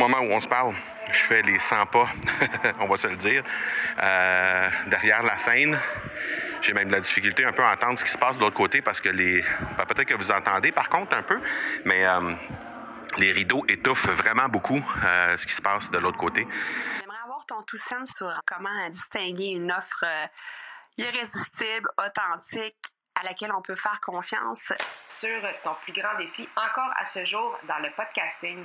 moment où on se parle, je fais les 100 pas, on va se le dire, euh, derrière la scène. J'ai même la difficulté un peu à entendre ce qui se passe de l'autre côté parce que les. ben, peut-être que vous entendez par contre un peu, mais euh, les rideaux étouffent vraiment beaucoup euh, ce qui se passe de l'autre côté. J'aimerais avoir ton tout sens sur comment distinguer une offre irrésistible, authentique, à laquelle on peut faire confiance. sur ton plus grand défi encore à ce jour dans le podcasting.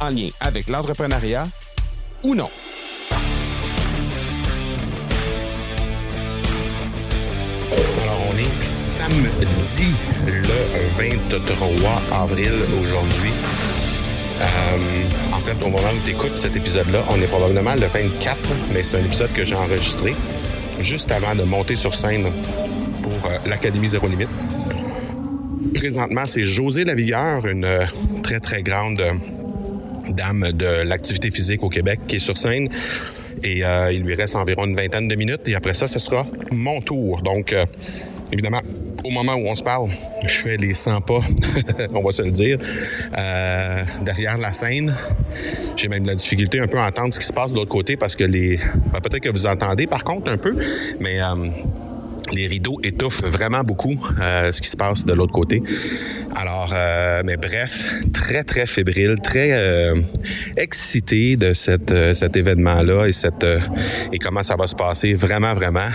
en lien avec l'entrepreneuriat ou non. Alors, on est samedi le 23 avril aujourd'hui. Euh, en fait, au moment où tu écoutes cet épisode-là, on est probablement le 24, mais c'est un épisode que j'ai enregistré juste avant de monter sur scène pour euh, l'Académie Zéro Limite. Présentement, c'est José Lavigueur, une euh, très, très grande dame de l'activité physique au Québec, qui est sur scène. Et euh, il lui reste environ une vingtaine de minutes. Et après ça, ce sera mon tour. Donc, euh, évidemment, au moment où on se parle, je fais les 100 pas, on va se le dire, euh, derrière la scène. J'ai même la difficulté un peu à entendre ce qui se passe de l'autre côté parce que les... ben, peut-être que vous entendez par contre un peu, mais... les rideaux étouffent vraiment beaucoup euh, ce qui se passe de l'autre côté. Alors, euh, mais bref, très, très fébrile, très euh, excité de cette, euh, cet événement-là et, cette, euh, et comment ça va se passer. Vraiment, vraiment.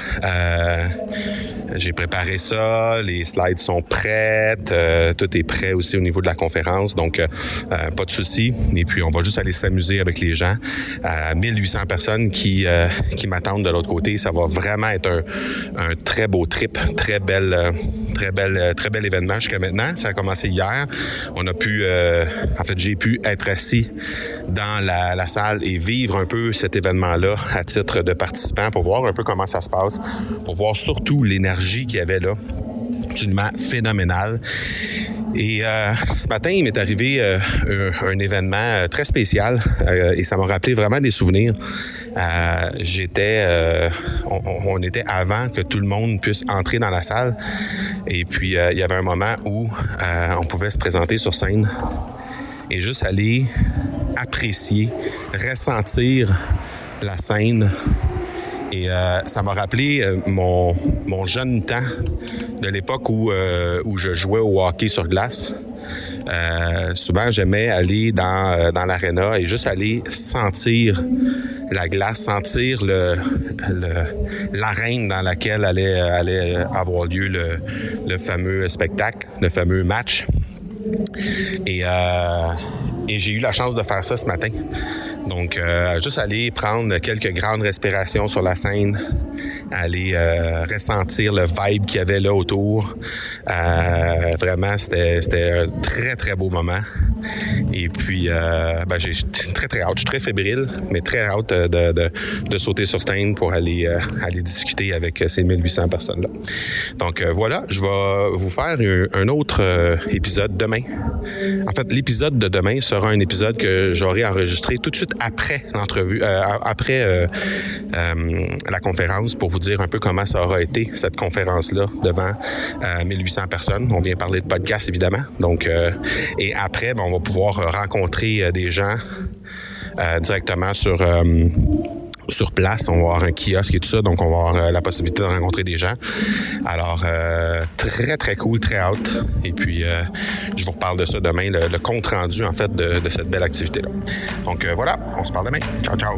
J'ai préparé ça, les slides sont prêtes, euh, tout est prêt aussi au niveau de la conférence, donc euh, euh, pas de souci. Et puis on va juste aller s'amuser avec les gens. Euh, 1800 personnes qui euh, qui m'attendent de l'autre côté, ça va vraiment être un, un très beau trip, très belle, très belle, très bel événement jusqu'à maintenant. Ça a commencé hier. On a pu, en fait, j'ai pu être assis dans la, salle et vivre un peu cet événement-là à titre de participant pour voir un peu comment ça se passe, pour voir surtout l'énergie qu'il y avait là. Absolument phénoménal. Et euh, ce matin, il m'est arrivé euh, un, événement euh, très spécial et ça m'a rappelé vraiment des souvenirs. J'étais, on, était avant que tout le monde puisse entrer dans la salle et puis il y avait un moment où on pouvait se présenter sur scène et juste aller apprécier, ressentir la scène. Et euh, ça m'a rappelé euh, mon, mon jeune temps de l'époque où, euh, où je jouais au hockey sur glace. Souvent, j'aimais aller dans, dans l'aréna et juste aller sentir la glace, sentir l'arène dans laquelle allait, allait avoir lieu le, le fameux spectacle, le fameux match. Et, et j'ai eu la chance de faire ça ce matin. Donc, euh, juste aller prendre quelques grandes respirations sur la scène, aller euh, ressentir le vibe qu'il y avait là autour. Euh, vraiment, c'était, un très, très beau moment. Et puis, ben, j'ai très, très hâte. Je suis très fébrile, mais très hâte de, de, sauter sur scène pour aller, aller discuter avec ces 1800 personnes-là. Donc, voilà, je vais vous faire un, autre épisode demain. En fait, l'épisode de demain sera un épisode que j'aurai enregistré tout de suite après l'entrevue, euh, après euh, euh, la conférence pour vous dire un peu comment ça aura été cette conférence-là devant euh, 1800 personnes. On vient parler de podcast évidemment. Donc, et après, ben, on va pouvoir rencontrer des gens directement sur sur place. On va avoir un kiosque et tout ça, donc on va avoir euh, la possibilité de rencontrer des gens. Alors, euh, très, très cool, très hâte. Et puis, euh, je vous reparle de ça demain, le, le compte rendu, en fait, de, cette belle activité-là. Donc, voilà, on se parle demain. Ciao, ciao.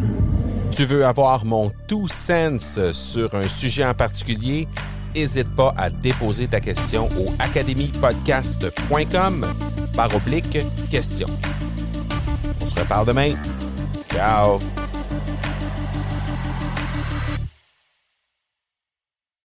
Tu veux avoir mon two sense sur un sujet en particulier? N'hésite pas à déposer ta question au academypodcast.com par oblique question. On se reparle demain. Ciao!